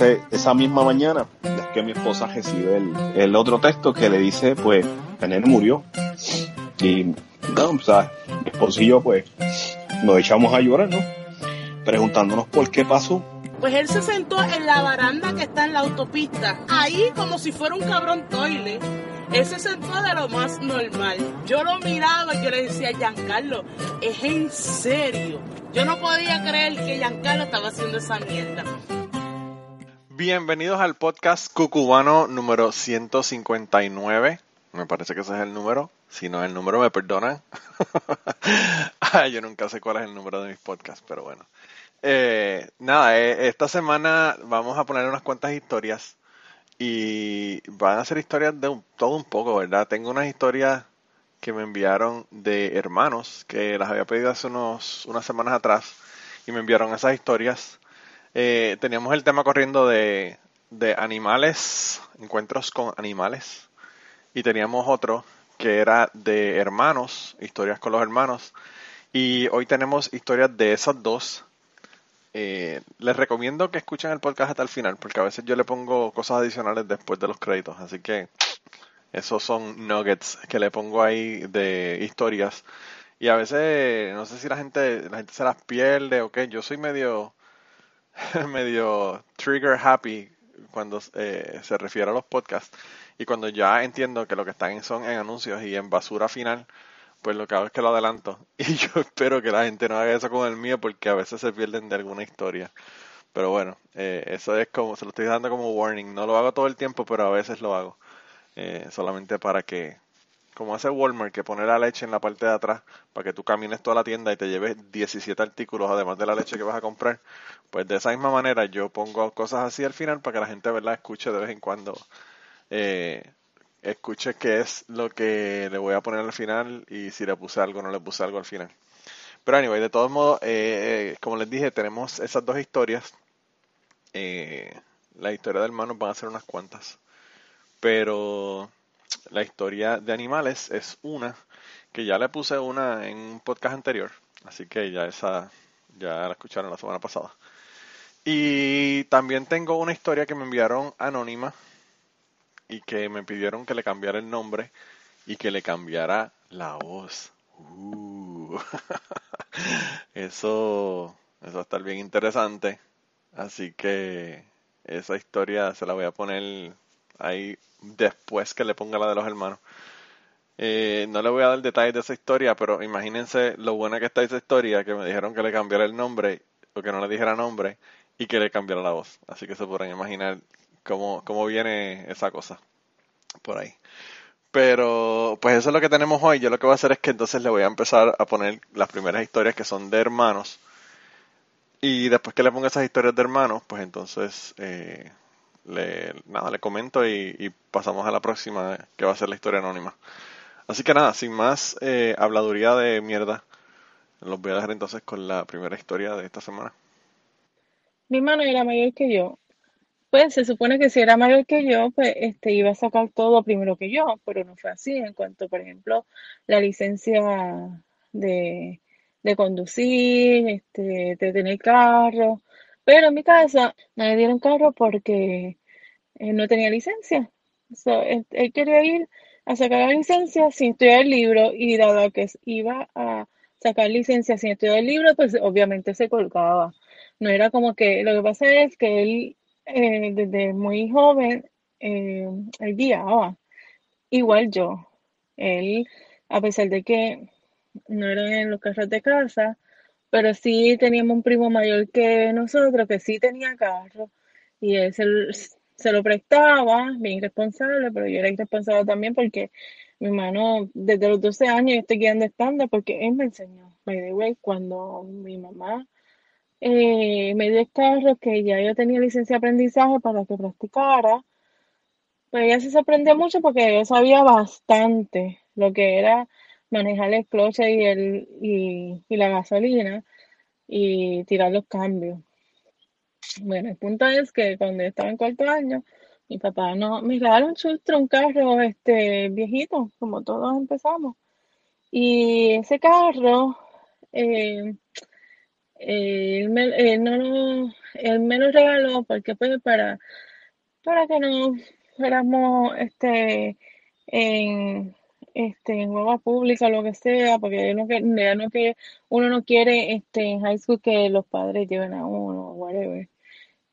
esa misma mañana es que mi esposa recibe el, otro texto que le dice, pues, el nene murió. Y, no, o sea, mi esposo y yo, pues, nos echamos a llorar, ¿no? Preguntándonos por qué pasó. Pues él se sentó en la baranda que está en la autopista, ahí como si fuera un cabrón toile. Él se sentó de lo más normal. Yo lo miraba y yo le decía, Giancarlo, es en serio. Yo no podía creer que Giancarlo estaba haciendo esa mierda. Bienvenidos al podcast cucubano número 159. Me parece que ese es el número. Si no es el número, me perdonan. yo nunca sé cuál es el número de mis podcasts, pero bueno. Eh, nada, eh, esta semana vamos a poner unas cuantas historias y van a ser historias de todo un poco, ¿verdad? Tengo unas historias que me enviaron de hermanos que las había pedido hace unos, unas semanas atrás y me enviaron esas historias. Eh, teníamos el tema corriendo de, de animales, encuentros con animales y teníamos otro que era de hermanos, historias con los hermanos. Y hoy tenemos historias de esas dos eh, les recomiendo que escuchen el podcast hasta el final, porque a veces yo le pongo cosas adicionales después de los créditos, así que esos son nuggets que le pongo ahí de historias. Y a veces, no sé si la gente, la gente se las pierde o qué, yo soy medio, medio trigger happy cuando eh, se refiere a los podcasts. Y cuando ya entiendo que lo que están son en anuncios y en basura final, pues lo que hago es que lo adelanto. Y yo espero que la gente no haga eso con el mío porque a veces se pierden de alguna historia. Pero bueno, eh, eso es como, se lo estoy dando como warning. No lo hago todo el tiempo, pero a veces lo hago. Eh, solamente para que, como hace Walmart, que pone la leche en la parte de atrás para que tú camines toda la tienda y te lleves 17 artículos además de la leche que vas a comprar. Pues de esa misma manera yo pongo cosas así al final para que la gente ¿verdad? escuche de vez en cuando eh, escuche qué es lo que le voy a poner al final y si le puse algo o no le puse algo al final. Pero anyway, de todos modos, eh, eh, como les dije, tenemos esas dos historias. Eh, la historia de hermanos van a ser unas cuantas. Pero la historia de animales es una que ya le puse una en un podcast anterior. Así que ya esa ya la escucharon la semana pasada. Y también tengo una historia que me enviaron anónima y que me pidieron que le cambiara el nombre y que le cambiara la voz. Uh. eso, eso va a estar bien interesante. Así que esa historia se la voy a poner ahí después que le ponga la de los hermanos. Eh, no le voy a dar detalles de esa historia, pero imagínense lo buena que está esa historia, que me dijeron que le cambiara el nombre, o que no le dijera nombre, y que le cambiara la voz. Así que se podrán imaginar cómo, cómo viene esa cosa por ahí. Pero pues eso es lo que tenemos hoy. Yo lo que voy a hacer es que entonces le voy a empezar a poner las primeras historias que son de hermanos. Y después que le ponga esas historias de hermanos, pues entonces eh, le, nada, le comento y, pasamos a la próxima, que va a ser la historia anónima. Así que nada, sin más eh, habladuría de mierda, los voy a dejar entonces con la primera historia de esta semana. Mi hermano era mayor que yo pues se supone que si era mayor que yo, pues este iba a sacar todo primero que yo, pero no fue así en cuanto, por ejemplo, la licencia de, de conducir, este, de tener carro. Pero en mi casa no le dieron carro porque él no tenía licencia. él, quería ir a sacar la licencia sin estudiar el libro y dado que iba a sacar licencia sin estudiar el libro, pues obviamente se colgaba. No era como que, lo que pasa es que él eh, desde muy joven, eh, guiaba, igual yo. Él, a pesar de que no eran en los carros de casa, pero sí teníamos un primo mayor que nosotros que sí tenía carro y él se, lo prestaba, bien irresponsable, pero yo era irresponsable también porque mi hermano desde los 12 años estoy guiando estándar porque él me enseñó. By the way, cuando mi mamá eh, me dio el carro que ya yo tenía licencia de aprendizaje para que practicara. Pues ella se sorprendió mucho porque yo sabía bastante lo que era manejar el cloche y, el, y, la gasolina y tirar los cambios. Bueno, el punto es que cuando estaba en cuarto año, mi papá no, me regaló un chustro, un carro este, viejito, como todos empezamos. Y ese carro, eh, Eh, él, me, no lo- él me lo regaló porque pues para, para que no fuéramos este en este en hueva pública lo que sea, porque no, que- no que uno no quiere este en high school que los padres lleven a uno whatever.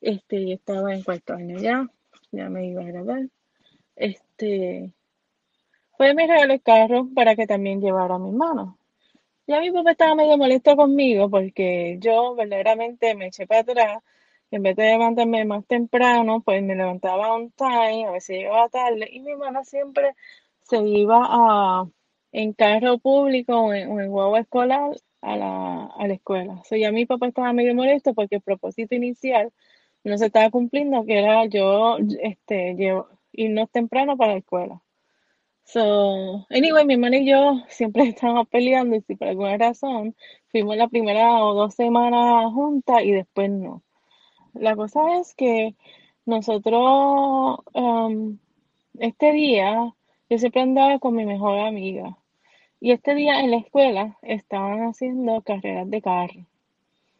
Este, yo estaba en cuarto año ya, ya me iba a graduar. Este, fue mi regalo el carro para que también llevara a mi hermano. Ya mi papá estaba medio molesto conmigo porque yo verdaderamente me eché para atrás. En vez de levantarme más temprano, pues me levantaba on time, a veces llegaba tarde. Y mi hermana siempre se iba a, en carro público o en, guagua escolar a la, a la escuela. So, ya mi papá estaba medio molesto porque el propósito inicial no se estaba cumpliendo, que era yo este, llevo- irnos temprano para la escuela. So, anyway, mi hermana y yo siempre estábamos peleando y si por alguna razón fuimos la primera o dos semanas juntas y después no. La cosa es que nosotros, um, este día, yo siempre andaba con mi mejor amiga y este día en la escuela estaban haciendo carreras de carro.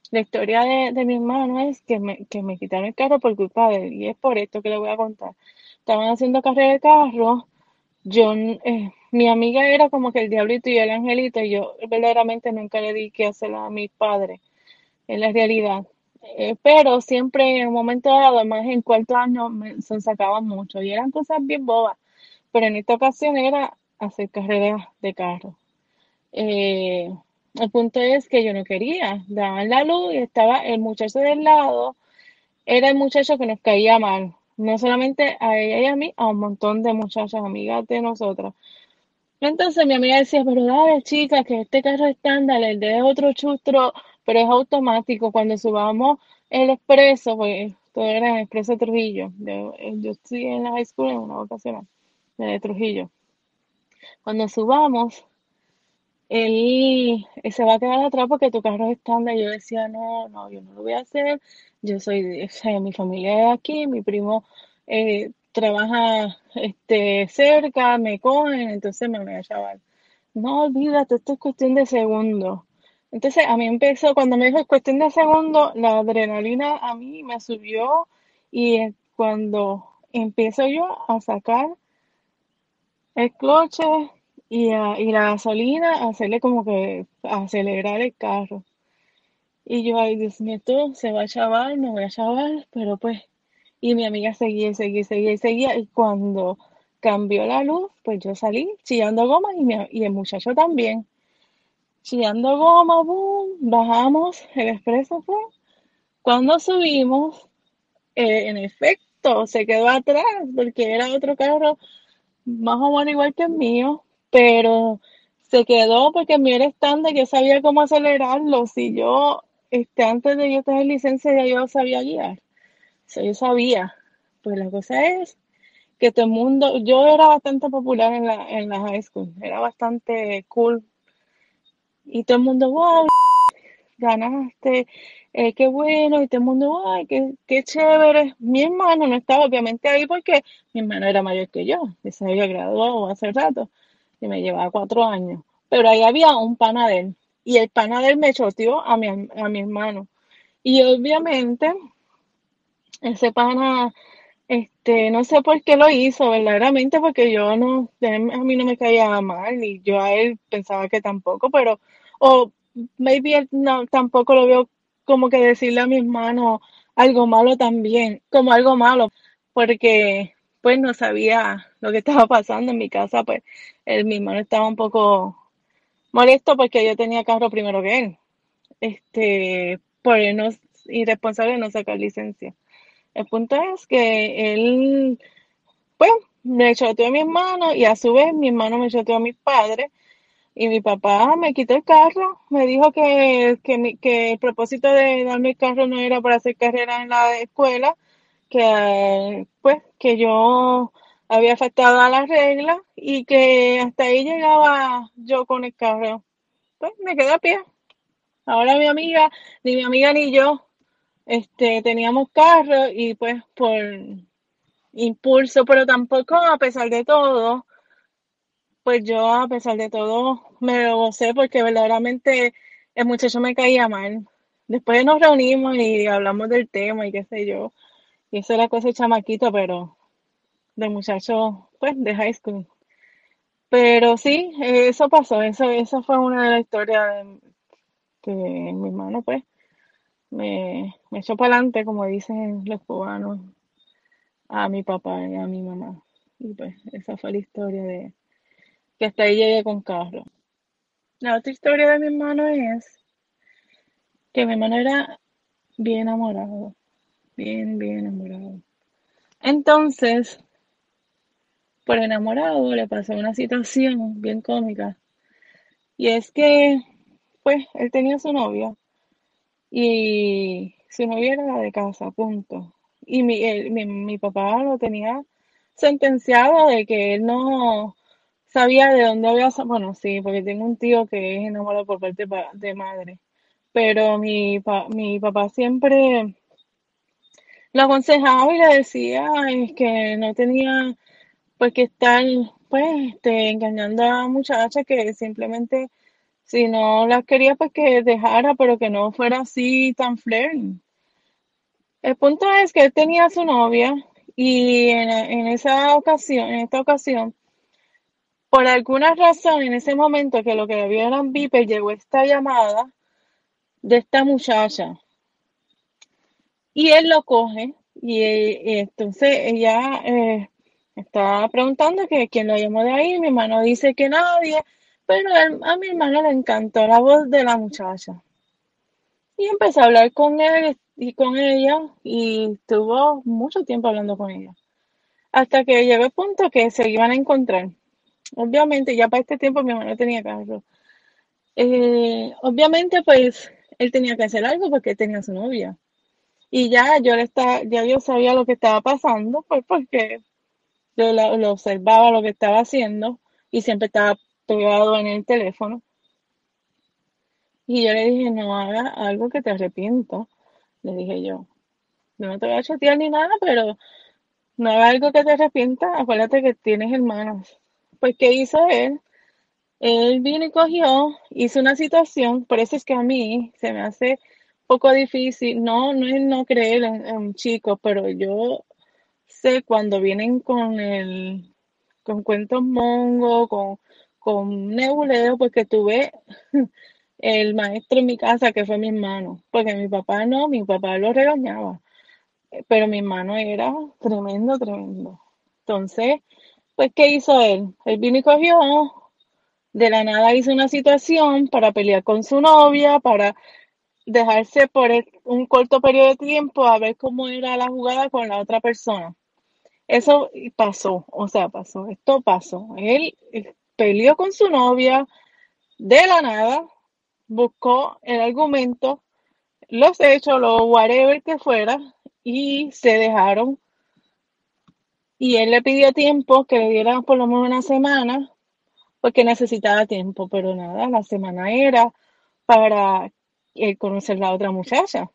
La historia de, de mi hermano es que me, que me quitaron el carro por culpa de él y es por esto que le voy a contar. Estaban haciendo carreras de carro yo, eh, mi amiga era como que el diablito y el angelito, y yo verdaderamente nunca le di que hacer a mis padres, en la realidad. Eh, pero siempre en un momento dado, más en cuarto año, me se sacaban mucho y eran cosas bien bobas. Pero en esta ocasión era hacer carreras de carro. Eh, el punto es que yo no quería, daban la luz y estaba el muchacho del lado, era el muchacho que nos caía mal. No solamente a ella y a mí, a un montón de muchachas amigas de nosotras. Entonces mi amiga decía, pero dale, chica, que este carro es estándar, el de otro chustro, pero es automático. Cuando subamos el expreso, pues todo era en expreso Trujillo. Yo, eh, yo estudié en la high school en una vocacional de Trujillo. Cuando subamos, él, se va a quedar atrás porque tu carro es estándar. Yo decía, no, no, yo no lo voy a hacer. Yo soy, o sea, mi familia es aquí, mi primo eh, trabaja este, cerca, me cogen, entonces me voy a llevar. No, olvídate, esto es cuestión de segundos. Entonces, a mí empezó, cuando me dijo es cuestión de segundos, la adrenalina a mí me subió y cuando empiezo yo a sacar el cloche y, y la gasolina, hacerle como que acelerar el carro. Y yo, ay, Dios mío, esto se va a chaval, me voy a chaval, pero pues, y mi amiga seguía, seguía, seguía, y seguía, y cuando cambió la luz, pues yo salí chillando goma y, mi- y el muchacho también. Chillando goma, boom, bajamos, el expreso fue. Cuando subimos, eh, en efecto, se quedó atrás porque era otro carro más o menos igual que el mío, pero se quedó porque mío era estándar, yo sabía cómo acelerarlo. Si yo, este, antes de yo tener licencia, ya yo sabía guiar. O yo sabía. Pues la cosa es que todo el mundo, yo era bastante popular en la, en la high school, era bastante cool. Y todo el mundo, wow, ganaste, eh, qué bueno, y todo el mundo, ay, qué, qué chévere. Mi hermano no estaba obviamente ahí porque mi hermano era mayor que yo, y se había graduado hace rato, y me llevaba cuatro años. Pero ahí había un pana de él, y el pana me choteó a mi, a mi hermano. Y obviamente, ese pana, este, no sé por qué lo hizo, verdaderamente, porque yo no, a mí no me caía mal, y yo a él pensaba que tampoco, pero, o maybe él no, tampoco lo veo como que decirle a mi hermano algo malo también, como algo malo, porque pues no sabía lo que estaba pasando en mi casa, pues mi hermano estaba un poco molesto porque yo tenía carro primero que él, este, por él no, irresponsable de no sacar licencia. El punto es que él, pues, me choteó a mi hermano y a su vez mi hermano me choteó a mis padres y mi papá me quitó el carro, me dijo que, que, mi- que el propósito de darme el carro no era para hacer carrera en la escuela, que pues que yo había faltado a las reglas y que hasta ahí llegaba yo con el carro. Pues me quedé a pie. Ahora mi amiga, ni mi amiga ni yo, este, teníamos carro y pues por impulso, pero tampoco a pesar de todo, pues yo a pesar de todo me gocé porque verdaderamente el muchacho me caía mal. después nos reunimos y hablamos del tema y qué sé yo. Y eso era cosa chamaquito, pero de muchacho, pues, de high school. Pero sí, eso pasó, eso, eso fue una de las historias que mi hermano, pues, me, me echó para adelante, como dicen los cubanos, a mi papá y a mi mamá. Y pues, esa fue la historia de que hasta ahí llegué con carro. La otra historia de mi hermano es que mi hermano era bien enamorado, bien, bien enamorado. Entonces, por enamorado le pasó una situación bien cómica. Y es que, pues, él tenía su novia y su novia era la de casa, punto. Y mi, él- mi, mi papá lo tenía sentenciado de que él no sabía de dónde había, bueno, sí, porque tengo un tío que es enamorado por parte pa- de madre, pero mi, mi papá siempre lo aconsejaba y le decía es que no tenía pues que estar pues este, engañando a muchachas que simplemente si no las quería pues que dejara, pero que no fuera así tan flirting. El punto es que él tenía a su novia y en, en esa ocasión, en esta ocasión, por alguna razón en ese momento que lo que eran Viper, llegó esta llamada de esta muchacha y él lo coge y, y entonces ella eh, está preguntando que quién lo llamó de ahí, mi hermano dice que nadie, pero a mi hermano le encantó la voz de la muchacha. Y empecé a hablar con él y con ella y estuvo mucho tiempo hablando con ella. Hasta que llegó el punto que se iban a encontrar. Obviamente, ya para este tiempo mi hermano tenía carro. Eh, obviamente, pues, él tenía que hacer algo porque tenía su novia. Y ya yo le estaba, ya yo sabía lo que estaba pasando, pues porque yo lo, observaba lo que estaba haciendo y siempre estaba pegado en el teléfono. Y yo le dije, no haga algo que te arrepientas. Le dije yo, yo no te voy a chatear ni nada, pero no haga algo que te arrepientas. Acuérdate que tienes hermanas. Pues, ¿qué hizo él? Él vino y cogió, hizo una situación, por eso es que a mí se me hace poco difícil, no, no es no creer en, chicos, pero yo sé cuando vienen con el, con cuentos mongo, con, con nebuleo, porque tuve el maestro en mi casa que fue mi hermano, porque mi papá no, mi papá lo regañaba, pero mi hermano era tremendo, tremendo. Entonces, pues, ¿qué hizo él? Él vino y cogió, de la nada hizo una situación para pelear con su novia, para dejarse por un corto periodo de tiempo a ver cómo era la jugada con la otra persona. Eso pasó, o sea, pasó, esto pasó. Él eh, peleó con su novia de la nada, buscó el argumento, los hechos, lo whatever que fuera, y se dejaron. Y él le pidió tiempo, que le dieran por lo menos una semana, porque necesitaba tiempo, pero nada, la semana era para eh, conocer la otra muchacha.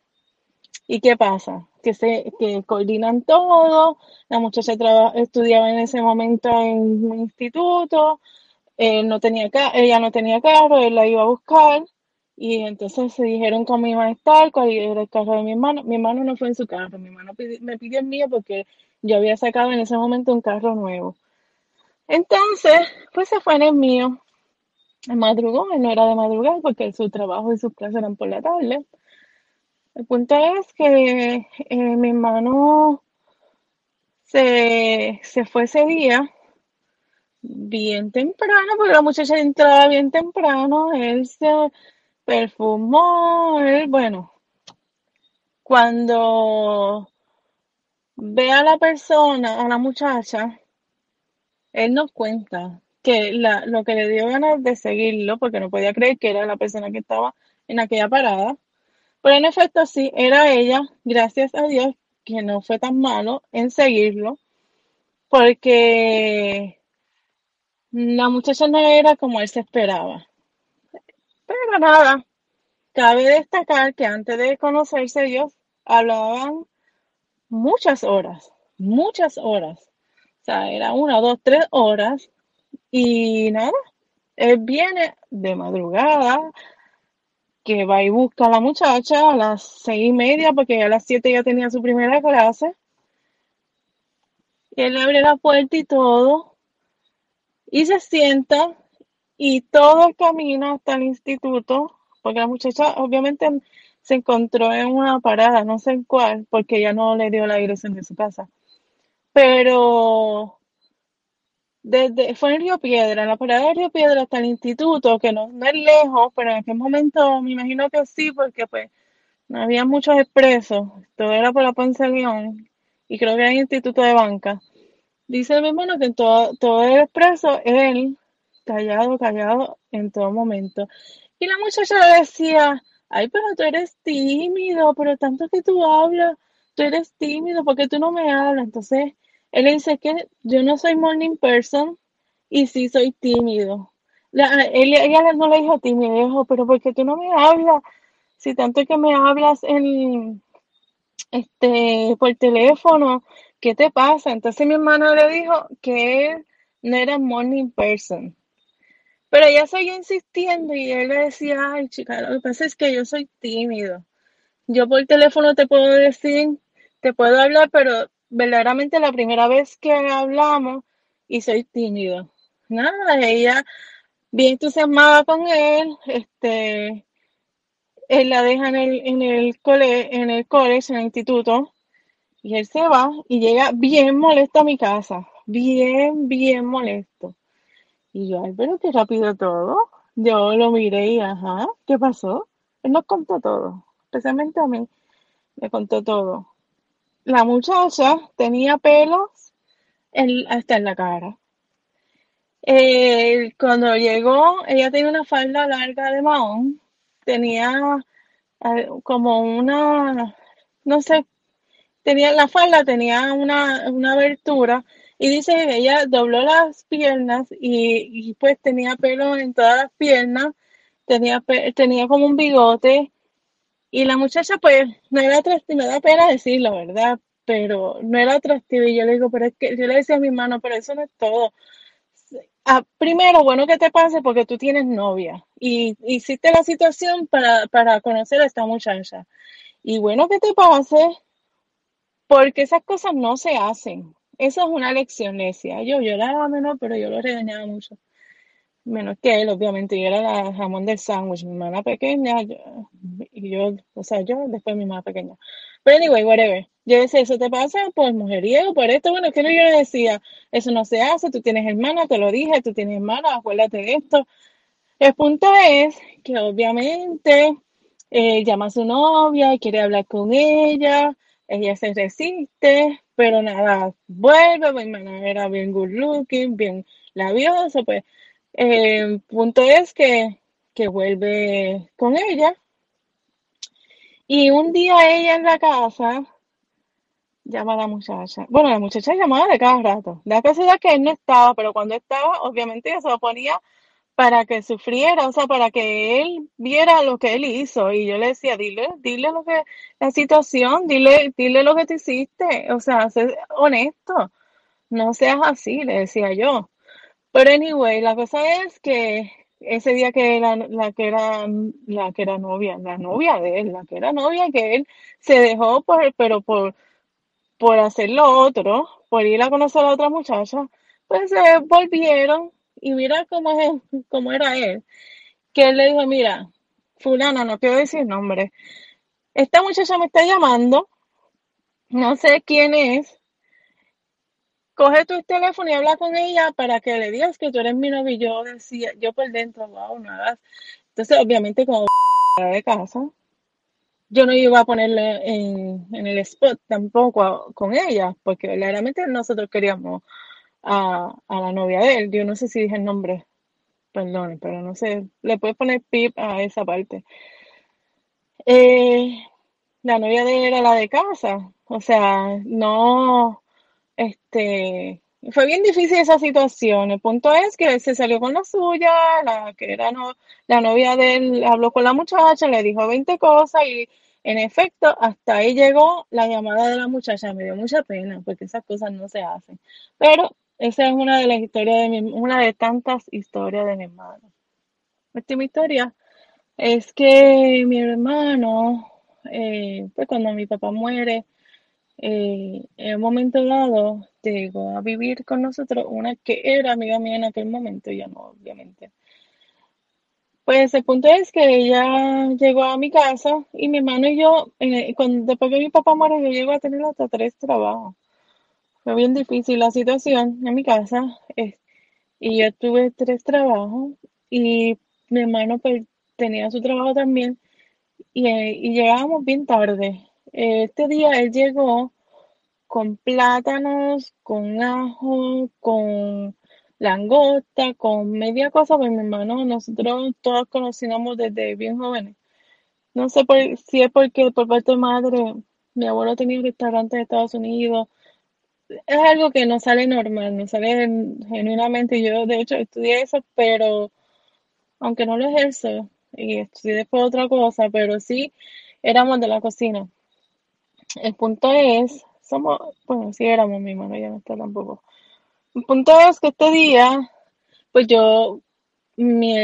¿Y qué pasa? Que se que coordinan todo, la muchacha estudiaba en ese momento en un instituto, él no tenía ella no tenía carro, él la iba a buscar, y entonces se dijeron cómo iban a estar, cuál era el carro de mi hermano. Mi hermano no fue en su carro, mi hermano me pidió el mío porque yo había sacado en ese momento un carro nuevo. Entonces, pues se fue en el mío. Madrugó, él no era de madrugar porque su trabajo y sus clases eran por la tarde. El punto es que eh, mi hermano se, se fue ese día bien temprano, porque la muchacha entraba bien temprano, él se perfumó, él, bueno, cuando ve a la persona, a la muchacha, él nos cuenta que la, lo que le dio ganas de seguirlo, porque no podía creer que era la persona que estaba en aquella parada, pero en efecto sí, era ella, gracias a Dios, que no fue tan malo en seguirlo, porque la muchacha no era como él se esperaba. Pero nada, cabe destacar que antes de conocerse ellos, hablaban muchas horas, muchas horas. O sea, era una, dos, tres horas. Y nada, él viene de madrugada, que va y busca a la muchacha a las seis y media, porque a las siete ya tenía su primera clase. Él abre la puerta y todo, y se sienta, y todo el camino hasta el instituto, porque la muchacha obviamente se encontró en una parada, no sé en cuál, porque ya no le dio la dirección de su casa. Pero desde, fue en Río Piedra, en la parada de Río Piedra hasta el instituto, que no, no es lejos, pero en aquel momento me imagino que sí, porque pues no había muchos expresos, todo era por la Ponce León, y creo que era el instituto de banca. Dice mi hermano que en todo, todo el expreso, él, callado, callado, en todo momento. Y la muchacha le decía, ay, pero tú eres tímido, pero tanto que tú hablas, tú eres tímido, porque tú no me hablas? Entonces, él le dice que yo no soy morning person y sí soy tímido. Él, ella no le dijo tímido, dijo, pero ¿por qué tú no me hablas? Si tanto que me hablas en, este, por teléfono, ¿qué te pasa? Entonces mi hermano le dijo que él no era morning person. Pero ella seguía insistiendo y él le decía, ay chica, lo que pasa es que yo soy tímido. Yo por teléfono te puedo decir, te puedo hablar, pero verdaderamente la primera vez que hablamos y soy tímido. Nada, ella bien entusiasmada con él, este, él la deja en el, en el cole, en el college, en el instituto, y él se va y llega bien molesto a mi casa, bien, bien molesto. Y yo, ay, pero qué rápido todo. Yo lo miré y, ajá, ¿qué pasó? Él nos contó todo, especialmente a mí, me contó todo. La muchacha tenía pelos hasta en la cara. Eh, cuando llegó, ella tenía una falda larga de mahón, tenía eh, como una, no sé, tenía la falda, tenía una, una abertura y dice ella dobló las piernas y, pues tenía pelo en todas las piernas, tenía, tenía como un bigote y la muchacha, pues, no era atractiva, me da pena decirlo, ¿verdad? Pero no era atractiva. Y yo le digo, pero es que yo le decía a mi hermano, pero eso no es todo. Primero, bueno que te pase porque tú tienes novia y hiciste la situación para, para conocer a esta muchacha. Y bueno que te pase porque esas cosas no se hacen. Eso es una lección, le decía yo. Yo era menor, pero yo lo regañaba mucho menos que él, obviamente, yo era la jamón del sándwich, mi hermana pequeña, y yo, o sea, yo después mi mamá pequeña. Pero anyway, whatever. Yo decía, eso te pasa por mujeriego, por esto, bueno, que yo le decía, eso no se hace, tú tienes hermana, te lo dije, tú tienes hermana, acuérdate de esto. El punto es que obviamente eh, llama a su novia quiere hablar con ella, ella se resiste, pero nada, vuelve, hermana era bien good looking, bien labioso, pues el eh, punto es que, que vuelve con ella y un día ella en la casa llama a la muchacha. Bueno, la muchacha llamaba de cada rato. La casualidad que él no estaba, pero cuando estaba, obviamente ella se lo ponía para que sufriera, o sea, para que él viera lo que él hizo. Y yo le decía, dile, dile lo que, la situación, dile, dile lo que te hiciste. O sea, sé honesto. No seas así, le decía yo. Pero anyway, la cosa es que ese día que la, la que era la que era novia, la novia de él, la que era novia que él se dejó por, pero por, por hacer lo otro, por ir a conocer a otra muchacha, pues se volvieron y mira cómo es, cómo era él. Que él le dijo, mira, fulana, no quiero decir nombre, esta muchacha me está llamando, no sé quién es, coge tu teléfono y habla con ella para que le digas que tú eres mi novio. Yo decía, yo por dentro, wow, nada. Entonces, obviamente, como de casa, yo no iba a ponerle en, el spot tampoco con ella, porque verdaderamente nosotros queríamos a, la novia de él. Yo no sé si dije el nombre, perdón, pero no sé, le puedes poner pip a esa parte. Eh, la novia de él era la de casa, o sea, no este, fue bien difícil esa situación. El punto es que se salió con la suya, la que era no, la novia de él habló con la muchacha, le dijo 20 cosas y en efecto hasta ahí llegó la llamada de la muchacha. Me dio mucha pena porque esas cosas no se hacen. Pero esa es una de las historias de mi, una de tantas historias de mi hermano. Mi historia Es que mi hermano, eh, pues cuando mi papá muere, eh, en un momento dado llegó a vivir con nosotros una que era amiga mía en aquel momento, ya no, obviamente. Pues el punto es que ella llegó a mi casa y mi hermano y yo, eh, cuando, después que mi papá muere, yo llego a tener hasta tres trabajos. Fue bien difícil la situación en mi casa eh, y yo tuve tres trabajos y mi hermano pues tenía su trabajo también y, eh, y llegábamos bien tarde. Este día él llegó con plátanos, con ajo, con langosta, con media cosa, pues mi hermano, nosotros todos conocíamos desde bien jóvenes. No sé por- si es porque por parte de madre, mi abuelo tenía un restaurante en Estados Unidos. Es algo que no sale normal, no sale gen- genuinamente. Yo, de hecho, estudié eso, pero aunque no lo ejerzo, y estudié después otra cosa, pero sí éramos de la cocina. El punto es, somos, bueno, sí éramos, mi hermano ya no está tampoco. El punto es que este día, pues yo, mi,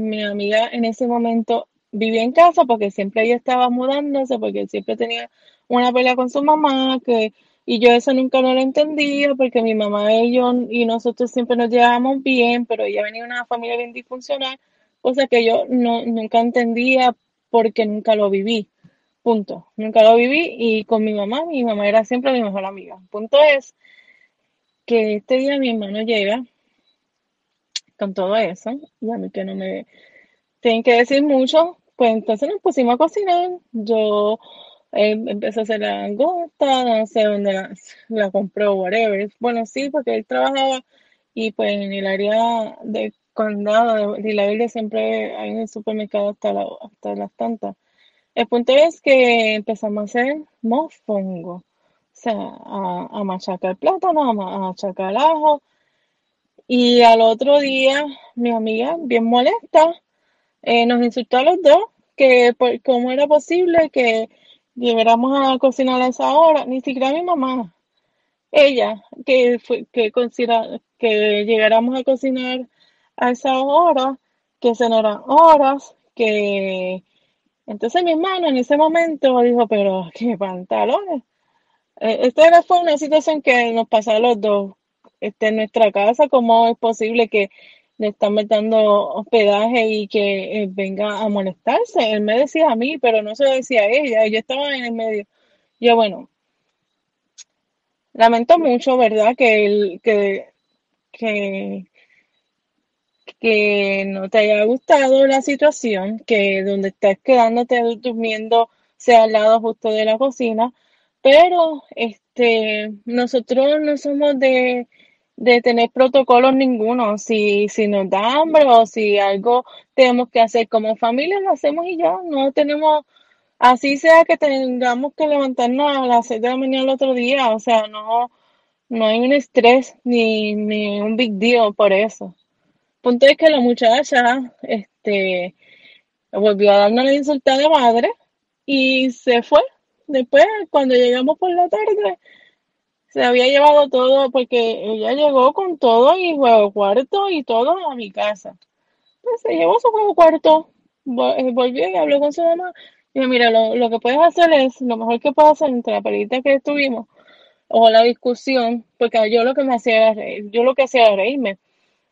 mi amiga en ese momento vivía en casa porque siempre ella estaba mudándose, porque siempre tenía una pelea con su mamá, que, y yo eso nunca no lo entendía, porque mi mamá y yo y nosotros siempre nos llevábamos bien, pero ella venía de una familia bien disfuncional, cosa que yo no, nunca entendía porque nunca lo viví. Punto. Nunca lo viví y con mi mamá, mi mamá era siempre mi mejor amiga. Punto es que este día mi hermano llega con todo eso y a mí que no me tienen que decir mucho, pues entonces nos pusimos a cocinar. Yo eh, empecé a hacer la langosta, no sé dónde la, la compró, whatever. Bueno, sí, porque él trabajaba y pues en el área del condado de Isla Verde siempre hay un supermercado hasta, la, hasta las tantas. El punto es que empezamos a hacer mofongo, o sea, a, machacar plátano, a machacar ajo. Y al otro día, mi amiga, bien molesta, eh, nos insultó a los dos, que por, cómo era posible que llegáramos a cocinar a esa hora, ni siquiera mi mamá, ella, que fue, que considera, que llegáramos a cocinar a esa hora, que eran horas, que entonces mi hermano en ese momento dijo, pero qué pantalones. Eh, esta fue una situación que nos pasó los dos este, en nuestra casa. ¿Cómo es posible que le están dando hospedaje y que eh, venga a molestarse? Él me decía a mí, pero no se lo decía a ella. Yo estaba en el medio. Yo, bueno, lamento mucho, ¿verdad? Que, el, que, que que no te haya gustado la situación, que donde estés quedándote durmiendo sea al lado justo de la cocina, pero este, nosotros no somos de, de tener protocolos ninguno. Si, si nos da hambre o si algo tenemos que hacer como familia, lo hacemos y ya, no tenemos, así sea que tengamos que levantarnos a las seis de la mañana el otro día, o sea, no, no hay un estrés ni, ni un big deal por eso. Punto es que la muchacha, este, volvió a darnos la insultada madre y se fue. Después, cuando llegamos por la tarde, se había llevado todo, porque ella llegó con todo y juego cuarto y todo a mi casa. Pues se llevó su juego cuarto, eh, volvió y habló con su mamá. Dijo, mira, lo, lo que puedes hacer es, lo mejor que puedes hacer entre la pelita que estuvimos o la discusión, porque yo lo que me hacía era reír, yo lo que hacía era reírme.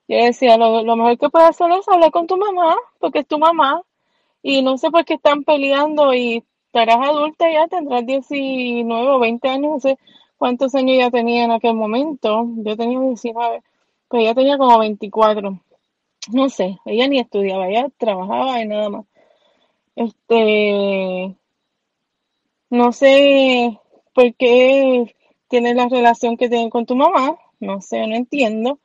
Yo decía, lo, lo mejor que puedes hacer es hablar con tu mamá, porque es tu mamá, y no sé por qué están peleando y estarás adulta ya, tendrás 19 o 20 años, no sé cuántos años ya tenía en aquel momento. Yo tenía 19, pero ella tenía como 24. No sé, ella ni estudiaba, ella trabajaba y nada más. Este, no sé por qué tienes la relación que tienes con tu mamá, no sé, no entiendo.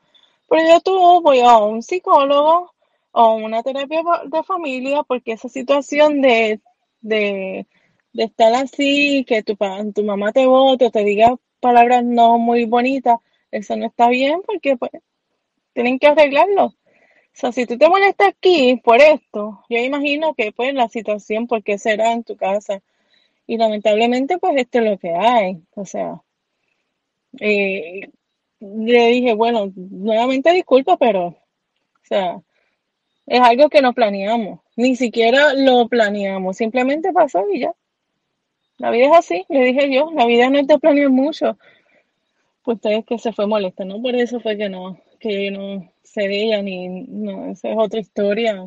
Pero yo tú voy a un psicólogo o una terapia de familia porque esa situación de, de, de estar así, que tu, tu mamá te vote o te diga palabras no muy bonitas, eso no está bien porque pues tienen que arreglarlo. O sea, si tú te molestas aquí por esto, yo imagino que pues la situación, por qué será en tu casa. Y lamentablemente pues esto es lo que hay. O sea, eh, le dije, bueno, nuevamente disculpa, pero, o sea, Es algo que no planeamos, ni siquiera lo planeamos, simplemente pasó y ya. La vida es así, le dije yo, la vida no es de planear mucho. Pues ustedes que se fue molesta, ¿no? Por eso fue que no, que yo no sé de ella, ni, no, esa es otra historia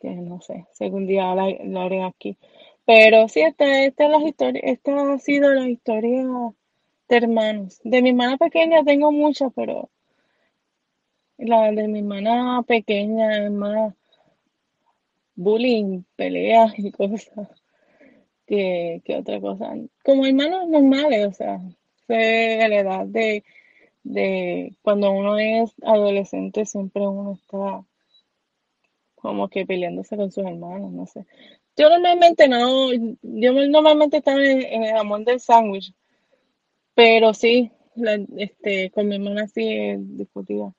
que no sé, si algún día la, la haré aquí. Pero sí, esta, esta es la historia, esta ha sido la historia de hermanos. De mi hermana pequeña tengo muchas, pero la de mi hermana pequeña es más bullying, peleas y cosas que, otra cosa. Como hermanos normales, o sea, fue a la edad de, de cuando uno es adolescente, siempre uno está como que peleándose con sus hermanos, no sé. Yo normalmente no, yo normalmente estaba en, el amor del sándwich, pero sí, este, con mi hermana sí discutía.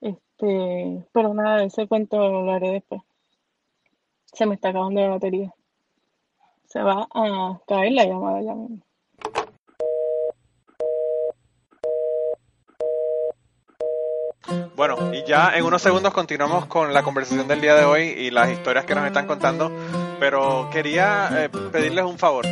Este, pero nada, ese cuento lo haré después. Se me está acabando la batería. Se va a caer la llamada ya mismo. Bueno, y ya en unos segundos continuamos con la conversación del día de hoy y las historias que nos están contando, pero quería eh, pedirles un favor.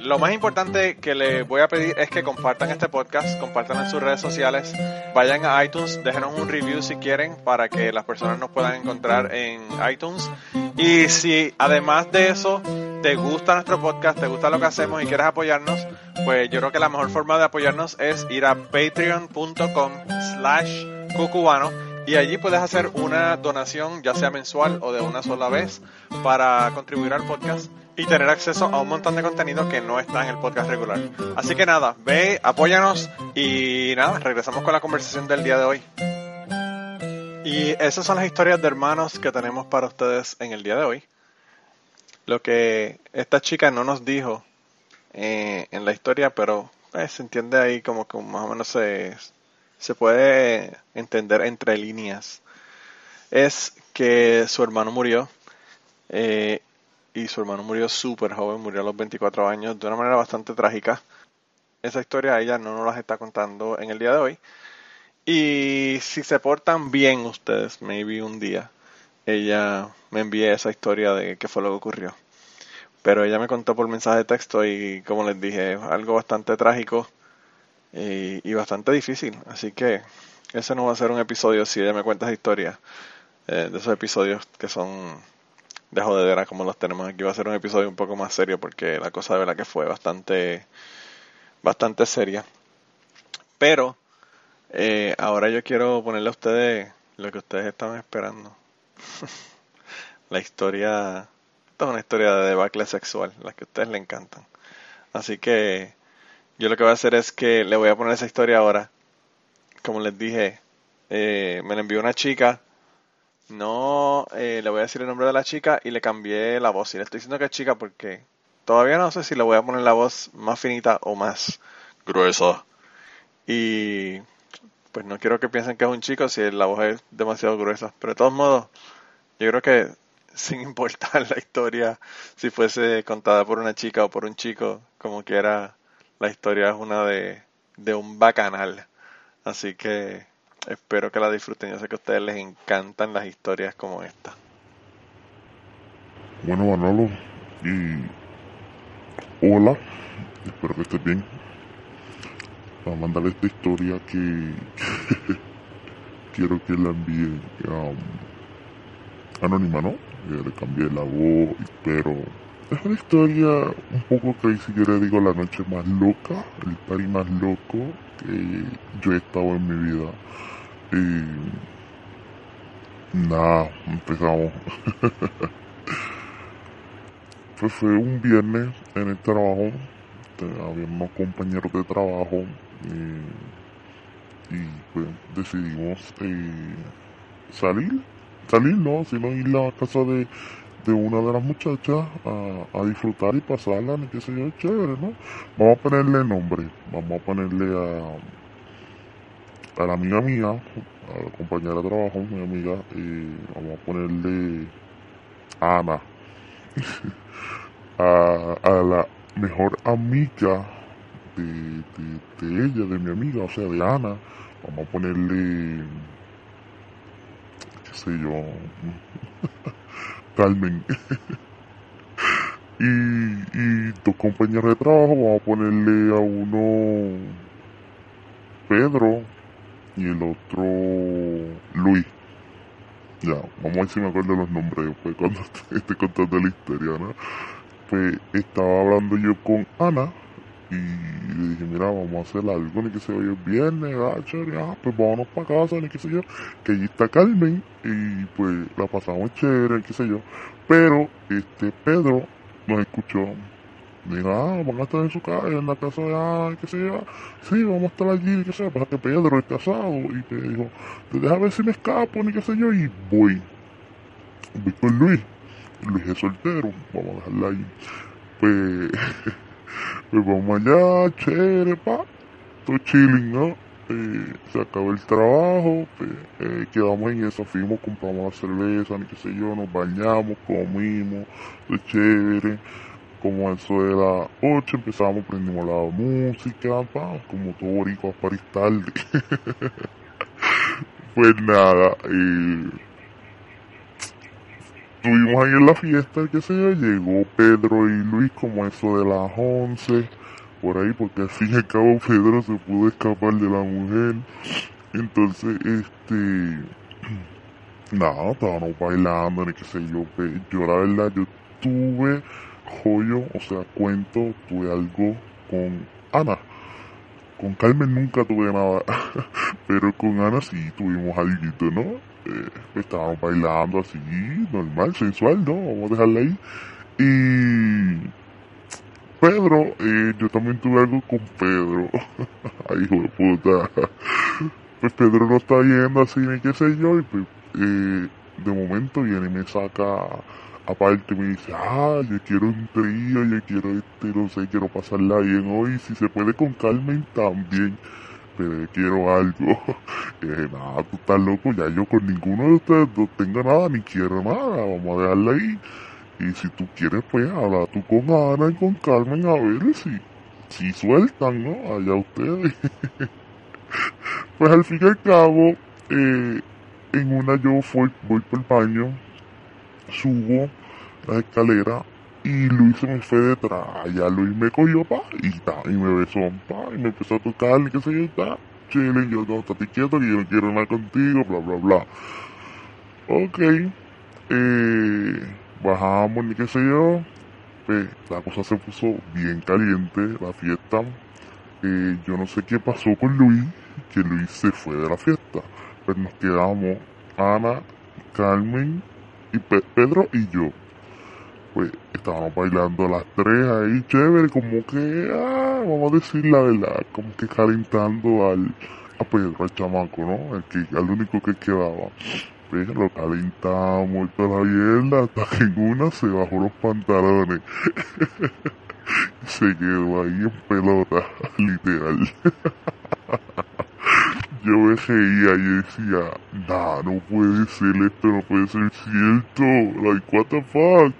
Lo más importante que les voy a pedir es que compartan este podcast, compartan en sus redes sociales, vayan a iTunes, déjenos un review si quieren para que las personas nos puedan encontrar en iTunes. Y si además de eso te gusta nuestro podcast, te gusta lo que hacemos y quieres apoyarnos, pues yo creo que la mejor forma de apoyarnos es ir a patreon.com slash cucubano y allí puedes hacer una donación ya sea mensual o de una sola vez para contribuir al podcast y tener acceso a un montón de contenido que no está en el podcast regular. Así que nada, ve, apóyanos y nada, regresamos con la conversación del día de hoy. Y esas son las historias de hermanos que tenemos para ustedes en el día de hoy. Lo que esta chica no nos dijo eh, en la historia, pero eh, se entiende ahí como que más o menos se, se puede entender entre líneas, es que su hermano murió eh, y su hermano murió súper joven, murió a los 24 años de una manera bastante trágica. Esa historia ella no nos las está contando en el día de hoy. Y si se portan bien ustedes, maybe un día, ella me envíe esa historia de qué fue lo que ocurrió. Pero ella me contó por mensaje de texto y como les dije, algo bastante trágico y, y bastante difícil. Así que ese no va a ser un episodio si ella me cuenta esa historia. eh, de esos episodios que son de jodedera como los tenemos aquí. Va a ser un episodio un poco más serio porque la cosa de verdad que fue bastante, bastante seria. Pero eh, ahora yo quiero ponerle a ustedes lo que ustedes estaban esperando. la historia, esta es una historia de debacle sexual, la que a ustedes le encantan. Así que yo lo que voy a hacer es que le voy a poner esa historia ahora. Como les dije, eh, me la envió una chica. No eh, le voy a decir el nombre de la chica y le cambié la voz. Y le estoy diciendo que es chica porque todavía no sé si le voy a poner la voz más finita o más gruesa. Y pues no quiero que piensen que es un chico si la voz es demasiado gruesa. Pero de todos modos, yo creo que sin importar la historia, si fuese contada por una chica o por un chico, como quiera, la historia es una de, de un bacanal. Así que espero que la disfruten. Yo sé que a ustedes les encantan las historias como esta. Bueno, Manolo, y hola, espero que estés bien. Para mandarle esta historia que quiero que la envíe um, anónima, ¿no? Que le cambié la voz, pero es una historia un poco crazy, yo le digo la noche más loca, el party más loco que yo he estado en mi vida. Y nada, empezamos. Pues fue un viernes en el trabajo, había unos compañeros de trabajo y, y, pues decidimos eh, salir, salir no, sino ir a la casa de, de una de las muchachas a, a disfrutar y pasarla, qué sé yo, chévere, ¿no? Vamos a ponerle nombre, vamos a ponerle a, a la amiga mía, a la compañera de trabajo, mi amiga, eh, vamos a ponerle Ana a, a la mejor amiga de, de, de ella, de mi amiga, o sea, de Ana. Vamos a ponerle. qué sé yo, Carmen. y, y dos compañeros de trabajo, vamos a ponerle a uno Pedro y el otro Luis. Ya, vamos a ver si me acuerdo los nombres después cuando esté contando la historia, ¿no? Pues estaba hablando yo con Ana y le dije, mira, vamos a hacer algo, ni que se vaya el viernes, ah, chévere, ah, pues vámonos para casa, ni qué sé yo, que allí está Carmen y pues la pasamos chévere, qué sé yo. Pero este Pedro nos escuchó Digo, ah, van a estar en su casa, en la casa de Ana, qué sé yo. Sí, vamos a estar allí, qué sé yo. Pasa que Pedro es casado y te dijo, te deja ver si me escapo, ni qué sé yo, y voy. Voy con Luis. Luis es soltero, vamos a dejarla ahí. Pues, pues vamos allá, chévere, pa. Todo chilling, ¿no? Se acabó el trabajo, pues, eh, quedamos en eso, fuimos, compramos la cerveza, ni qué sé yo, nos bañamos, comimos, todo chévere como eso de las 8 empezamos, prendimos la música, pa, como todo boricua para tarde. pues nada, eh, estuvimos ahí en la fiesta, sé yo, llegó Pedro y Luis como eso de las 11, por ahí, porque al fin y al cabo Pedro se pudo escapar de la mujer. Entonces, este, nada, estábamos bailando, ni qué sé yo, yo la verdad, yo tuve joyo, o sea, cuento, tuve algo con Ana. Con Carmen nunca tuve nada, pero con Ana sí tuvimos algo, ¿no? Eh, estábamos bailando así, normal, sensual, ¿no? Vamos a dejarla ahí. Y Pedro, eh, yo también tuve algo con Pedro. Ay, hijo de puta. Pues Pedro no está yendo así, ni qué sé yo, y pues, eh, de momento viene y me saca aparte me dice, ah, yo quiero un trío, yo quiero este, no sé, quiero pasarla bien hoy, si se puede con Carmen también, pero quiero algo. eh, nada, tú estás loco, ya yo con ninguno de ustedes no tengo nada, ni quiero nada, vamos a dejarla ahí. Y si tú quieres, pues habla tú con Ana y con Carmen a ver si, si sueltan, ¿no? Allá ustedes. pues al fin y al cabo, eh, en una yo voy, voy por el baño, subo la escalera y Luis se me fue detrás. Ya Luis me cogió, pa, y ta, y me besó, pa, y me empezó a tocar, y qué sé yo, ta, chile, yo no, estate quieto, que yo no quiero nada contigo, bla, bla, bla. Ok, eh, bajamos, ni qué sé yo, pues, la cosa se puso bien caliente, la fiesta. Eh, yo no sé qué pasó con Luis, que Luis se fue de la fiesta. Pues nos quedamos Ana, Carmen y Pedro y yo. Pues estábamos bailando las tres ahí, chévere, como que, ah, vamos a decir la verdad, como que calentando al, a Pedro, al chamaco, ¿no? El que, al único que quedaba. Pues lo calentamos y toda la mierda, hasta que en una se bajó los pantalones. se quedó ahí en pelota, literal. yo me reía y decía, nah, no puede ser esto, no puede ser cierto, like, what the fuck.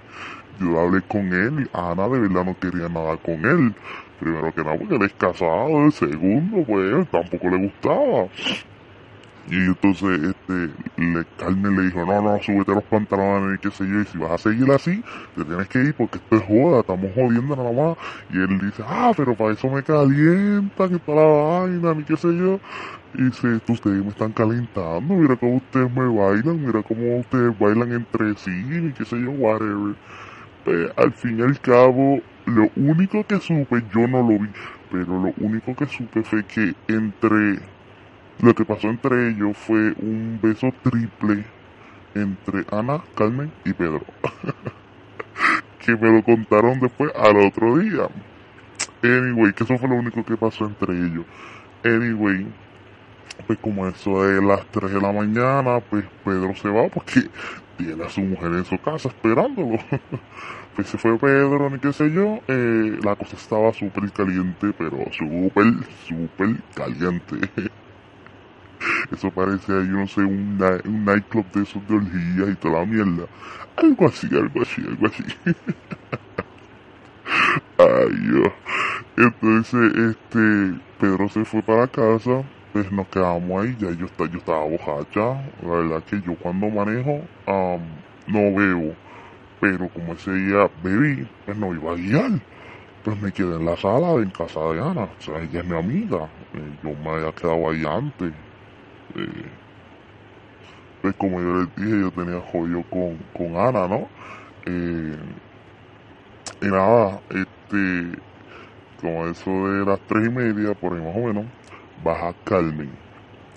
Yo hablé con él y Ana de verdad no quería nada con él. Primero que nada porque él es casado, el segundo pues tampoco le gustaba. Y entonces, este, le, Carmen le dijo, no, no, súbete los pantalones y qué sé yo, y si vas a seguir así, te tienes que ir porque esto es joda, estamos jodiendo nada más. Y él dice, ah, pero para eso me calienta, que para la vaina, ni qué sé yo. Y dice, ustedes me están calentando, mira cómo ustedes me bailan, mira cómo ustedes bailan entre sí, ni qué sé yo, whatever. Pues, al fin y al cabo, lo único que supe, yo no lo vi, pero lo único que supe fue que entre lo que pasó entre ellos fue un beso triple entre Ana, Carmen y Pedro. que me lo contaron después al otro día. Anyway, que eso fue lo único que pasó entre ellos. Anyway, pues como eso de las 3 de la mañana, pues Pedro se va porque tiene a su mujer en su casa esperándolo. se fue Pedro, ni qué sé yo. Eh, la cosa estaba súper caliente, pero súper, súper caliente. Eso parece ahí, no sé, un, un nightclub de esos de orgías y toda la mierda. Algo así, algo así, algo así. Ay, Dios. Entonces, este, Pedro se fue para casa pues nos quedamos ahí, ya yo, yo estaba bojacha, la verdad que yo cuando manejo am, no bebo, pero como ese día bebí, pues no iba a guiar, pues me quedé en la sala en casa de Ana, o sea, ella es mi amiga, eh, yo me había quedado ahí antes, eh, pues como yo les dije, yo tenía jodido con, con Ana, ¿no? Eh, y nada, este, como eso de las tres y media, por ahí más o menos, baja Carmen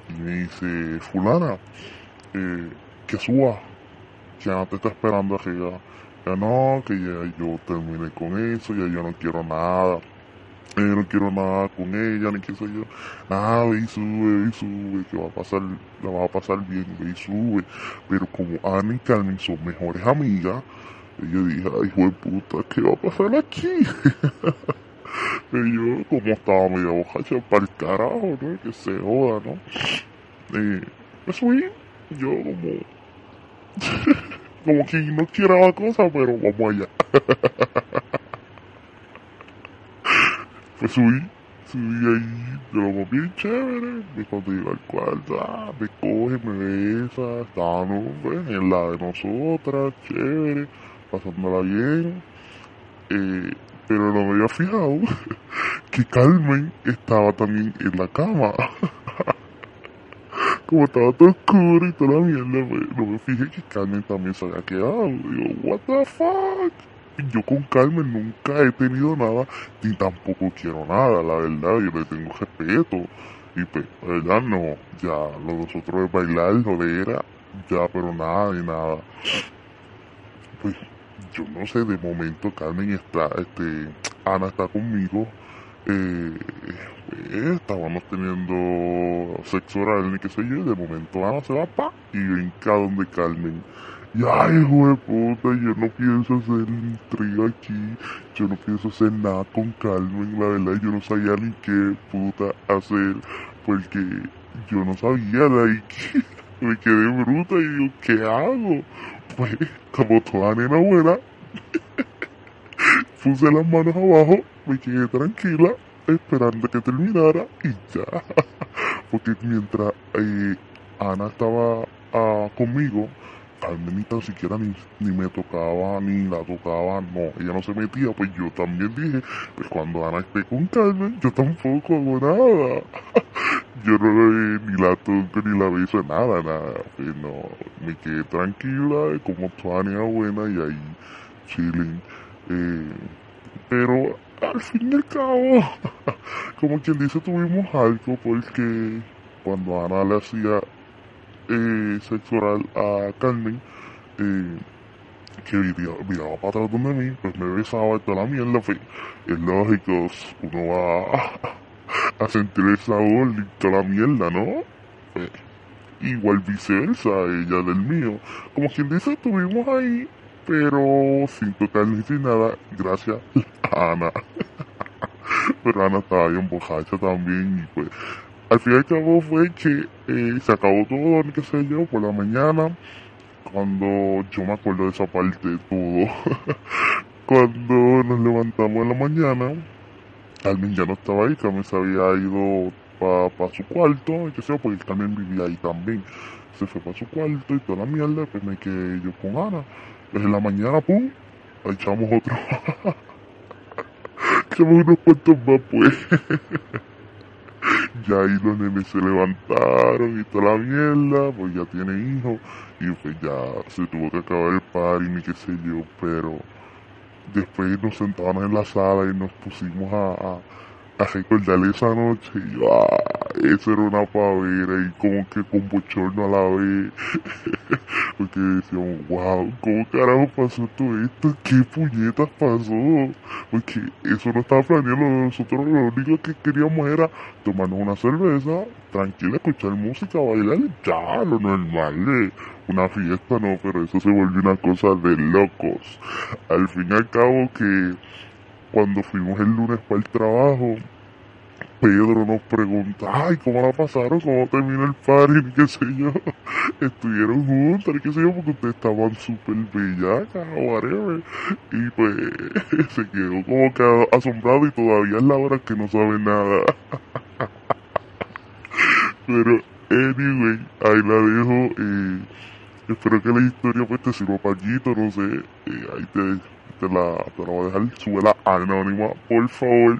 y me dice, fulana, eh, que suba, que Ana te está esperando arriba. Ya no, que ya yo terminé con eso, ya yo no quiero nada. no quiero nada con ella, ni qué sé yo. Nada, ve y sube, ve y sube, que va a pasar, la va a pasar bien, ve y sube. Pero como Ana y Carmen son mejores amigas, yo dije, ay, hijo de puta, ¿qué va a pasar aquí? y yo, como estaba medio bojacha, para el carajo, ¿no? Que se joda, ¿no? Eh, me subí, yo como... como que no quiero la cosa, pero vamos allá. pues subí, subí ahí, más bien chévere, de cuando llego al cuarto, me coge, me besa, estábamos en la de nosotras, chévere, pasándola bien, eh, pero no me había fijado que Carmen estaba también en la cama. Estaba todo oscuro y toda la mierda, no me fijé que Carmen también se había quedado. Digo, what the fuck? Yo con Carmen nunca he tenido nada, ni tampoco quiero nada, la verdad, yo le tengo respeto. Y pues, la verdad no, ya, lo de nosotros es bailar, jodera, ya, pero nada de nada. Pues, yo no sé, de momento Carmen está, este, Ana está conmigo, eh, estábamos teniendo sexo oral, ni qué sé yo, y de momento Ana se va pa y brinca donde Carmen. Y ay, de puta, yo no pienso hacer intriga aquí, yo no pienso hacer nada con Carmen, la verdad, yo no sabía ni qué puta hacer, porque yo no sabía, like, me quedé bruta y digo, ¿qué hago? Pues, como toda nena buena, puse las manos abajo, me quedé tranquila, esperando que terminara y ya. Porque mientras eh, Ana estaba ah, conmigo, Carmen ni tan siquiera ni, ni me tocaba, ni la tocaba, no, ella no se metía, pues yo también dije, pues cuando Ana esté con Carmen, yo tampoco hago nada. yo no le, ni la toco, ni la beso, nada, nada. Pues no, me quedé tranquila, como toda niña buena y ahí chilling. Eh, pero al fin y cabo, como quien dice, tuvimos algo porque cuando Ana le hacía eh, a Carmen, eh, que miraba, para atrás donde pues me besaba y toda la mierda, pues es lógico, uno va a, sentir el sabor y toda la mierda, ¿no? Pues, igual viceversa, ella del mío. Como quien dice, estuvimos ahí, pero sin tocar ni nada, gracias a Ana. pero Ana estaba bien bojacha también y pues al fin y al cabo fue que eh, se acabó todo, qué sé yo, por la mañana, cuando yo me acuerdo de esa parte de todo. cuando nos levantamos en la mañana, Carmen ya no estaba ahí, Carmen se había ido para su cuarto, y qué sé yo, porque Carmen vivía ahí también. Se fue para su cuarto y toda la mierda, pues me quedé yo con Ana. Pues en la mañana, pum, echamos otro. echamos unos cuantos más, pues. ya ahí los nenes se levantaron y toda la mierda, pues ya tiene hijos y pues ya se tuvo que acabar el party ni qué sé yo, pero después nos sentamos en la sala y nos pusimos a, a, a recordar esa noche y yo, ah, eso era una pavera y como que con bochorno a la vez, porque decíamos, wow, ¿cómo carajo pasó todo esto? ¿Qué puñetas pasó? Porque eso no estaba planeado, nosotros lo único que queríamos era tomarnos una cerveza, tranquila, escuchar música, bailar, ya, lo normal de una fiesta, no, pero eso se volvió una cosa de locos. Al fin y al cabo que cuando fuimos el lunes para el trabajo, Pedro nos pregunta, ay, ¿cómo la pasaron? ¿Cómo terminó el party? Qué sé yo. Estuvieron juntas, qué sé yo, porque ustedes estaban súper bellacas, whatever. Y pues, se quedó como que asombrado y todavía es la hora que no sabe nada. Pero, anyway, ahí la dejo. Eh, espero que la historia pues te sirva pañito, no sé. Eh, ahí te, te, la, te la voy a dejar. Súbela anónima, por favor.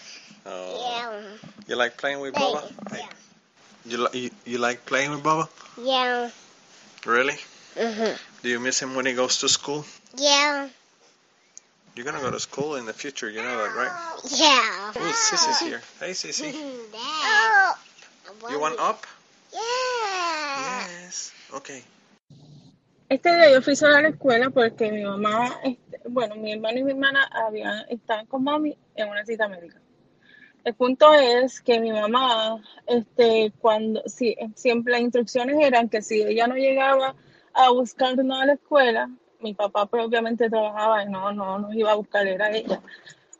Oh. Yeah. You like playing with Bubba? Yeah. You, li- you you like playing with Bubba? Yeah. Really? Mhm. Do you miss him when he goes to school? Yeah. You're gonna go to school in the future, you know that, right? Yeah. Oh, Sissy's here. Hey, Sissy. Dad. You want up? Yeah. Yes. Okay. Este día yo fui sola a la escuela porque mi mamá, este, bueno, mi hermano y mi hermana habían, estaban con mami en una cita médica. El punto es que mi mamá, este, cuando, sí, siempre las instrucciones eran que si ella no llegaba a buscarnos a la escuela, mi papá pues obviamente trabajaba y no, no nos iba a buscar, era ella.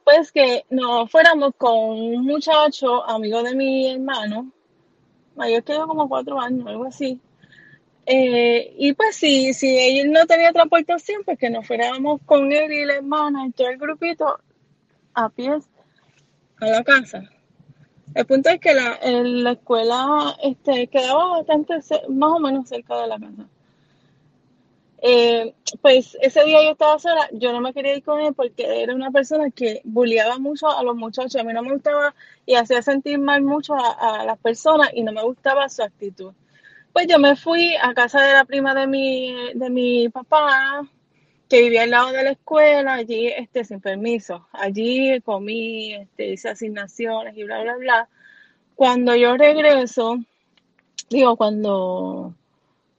Pues que nos fuéramos con un muchacho, amigo de mi hermano, mayor que yo como cuatro años, algo así. Eh, y pues si, si él no tenía transportación, pues que nos fuéramos con él y la hermana y todo el grupito a pies a la casa. El punto es que la, la escuela este, quedaba bastante, más o menos cerca de la casa. Eh, pues ese día yo estaba sola, yo no me quería ir con él porque era una persona que bulleaba mucho a los muchachos, a mí no me gustaba y hacía sentir mal mucho a, a las personas y no me gustaba su actitud. Pues yo me fui a casa de la prima de mi, de mi papá, que vivía al lado de la escuela, allí este, sin permiso. Allí comí, este, hice asignaciones y bla, bla, bla. Cuando yo regreso, digo, cuando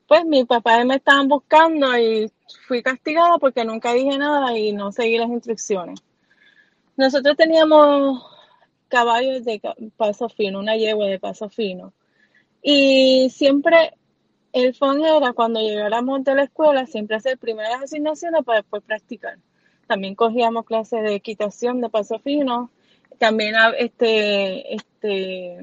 pues mi papá me estaban buscando y fui castigada porque nunca dije nada y no seguí las instrucciones. Nosotros teníamos caballos de paso fino, una yegua de paso fino. Y siempre el fun era cuando llegáramos de la escuela, siempre hacer primero las asignaciones para después practicar. También cogíamos clases de equitación de paso fino. También ah, este, este,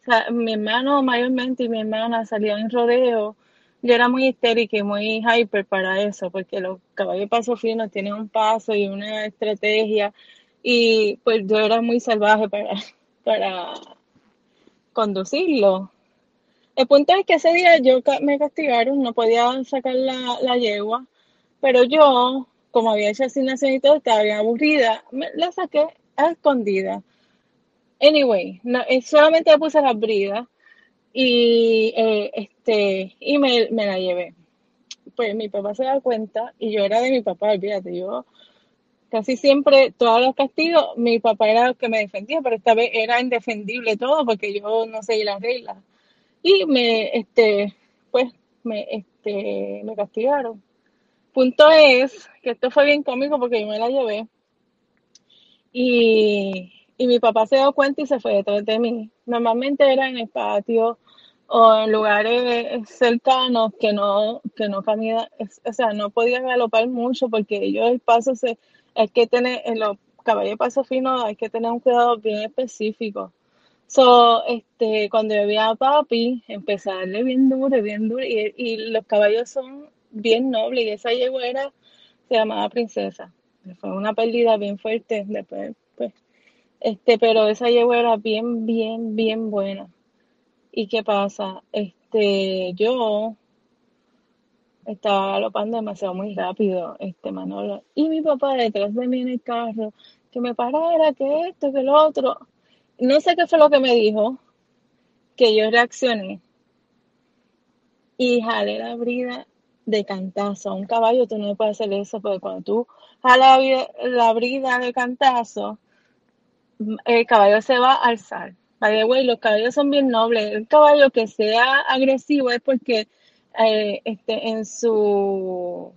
o sea, mi hermano mayormente y mi hermana salían en rodeo. Yo era muy histérica y muy hyper para eso, porque los caballos de paso fino tienen un paso y una estrategia. Y pues yo era muy salvaje para, para conducirlo. El punto es que ese día yo me castigaron, no podía sacar la, la yegua, pero yo, como había hecho asignación y todo, estaba bien aburrida, me, la saqué a escondida. Anyway, eh, solamente le puse las bridas y, eh, este, y me, me la llevé. Pues mi papá se da cuenta y yo era de mi papá, olvídate, yo casi siempre, todos los castigos, mi papá era el que me defendía, pero esta vez era indefendible todo porque yo no seguí las reglas. Y me, este, pues, me, este, me castigaron. Punto es que esto fue bien cómico porque yo me la llevé y, y mi papá se dio cuenta y se fue detrás de mí. Normalmente era en el patio o en lugares cercanos que no, que no camina, o sea, no podía galopar mucho porque ellos el paso se, hay que tener, en los caballos de paso fino hay que tener un cuidado bien específico. So, este, cuando yo vi a papi, empecé a darle bien duro, bien duro, y, y los caballos son bien noble y esa yegua era, se llamaba Princesa. Fue una pérdida bien fuerte después, pues, este, pero esa yegua era bien, bien, bien buena. ¿Y qué pasa? Este, yo estaba galopando demasiado muy rápido, este Manolo, y mi papá detrás de mí en el carro, que me parara, que esto, que lo otro. No sé qué fue lo que me dijo, que yo reaccioné y jalé la brida de cantazo. A un caballo tú no puedes hacer eso, porque cuando tú jalas la, brida de cantazo, el caballo se va a alzar. The way, los caballos son bien nobles. El caballo que sea agresivo es porque eh, este, en su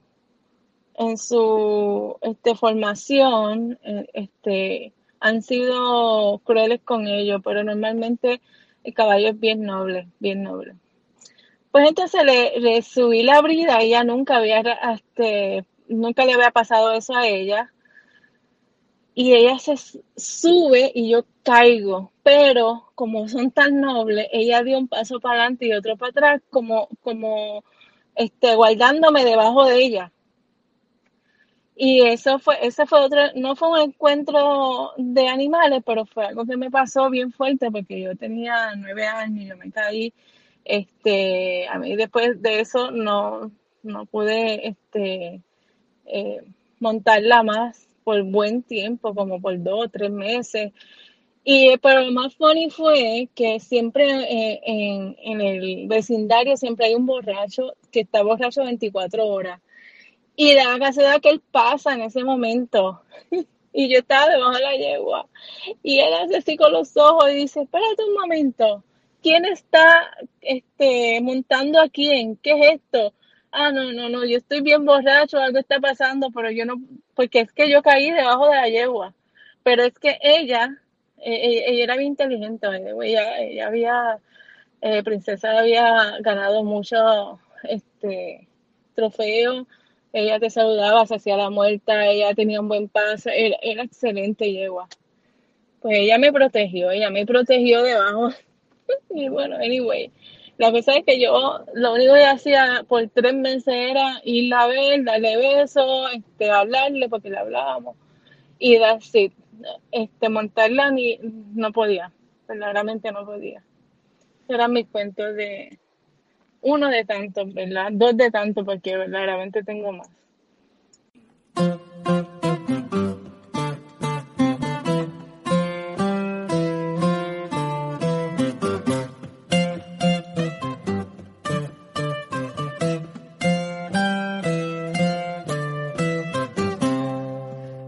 en su este, formación eh, este, han sido crueles con ellos, pero normalmente el caballo es bien noble, bien noble. Pues entonces le, le subí la brida, ella nunca había, este, nunca le había pasado eso a ella, y ella se sube y yo caigo, pero como son tan nobles, ella dio un paso para adelante y otro para atrás, como, como este, guardándome debajo de ella. Y eso fue, ese fue otro, no fue un encuentro de animales, pero fue algo que me pasó bien fuerte porque yo tenía nueve años y yo me caí. Este, a mí después de eso no, no pude este, eh, montarla más por buen tiempo, como por dos o tres meses. Y, eh, pero lo más funny fue que siempre eh, en, en el vecindario siempre hay un borracho que está borracho 24 horas. Y la casualidad que él pasa en ese momento. Y yo estaba debajo de la yegua. Y él hace así con los ojos y dice, espérate un momento. ¿Quién está este, montando a quién? ¿Qué es esto? Ah, no, no, no, yo estoy bien borracho, algo está pasando, pero yo no, porque es que yo caí debajo de la yegua. Pero es que ella, eh, ella, ella era bien inteligente, ella, ella había, eh, Princesa había ganado muchos este, trofeos ella te saludaba, se hacía la muerta, ella tenía un buen paso, era, era excelente yegua. Pues ella me protegió, ella me protegió debajo. Y bueno, anyway, la cosa es que yo lo único que hacía por tres meses era ir a ver, darle besos, este, hablarle, porque le hablábamos, y that's. Este, montarla ni, no podía, verdaderamente no podía. Eran mis cuentos de, uno de tantos, ¿verdad? Dos de tantos, porque verdaderamente tengo más.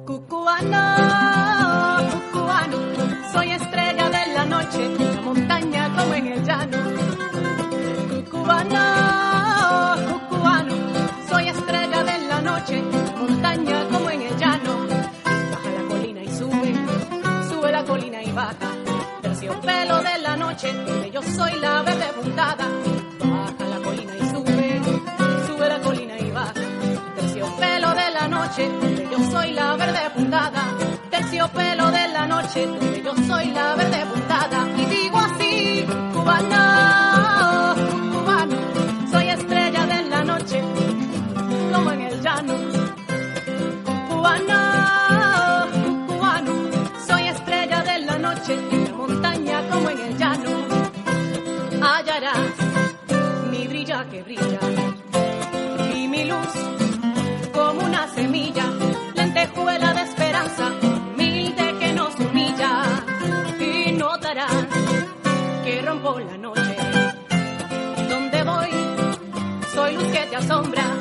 Cucubano, soy estrella de la noche, en la montaña como en el llano. Baja la colina y sube, sube la colina y baja. Terciopelo de la noche, yo soy la verde puntada. Terciopelo de la noche, semilla, lentejuela de esperanza, humilde que nos humilla. Y notarás que rompo la noche. Donde voy, soy luz que te asombra.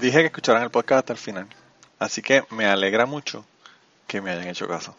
Dije que escucharan el podcast hasta el final, así que me alegra mucho que me hayan hecho caso.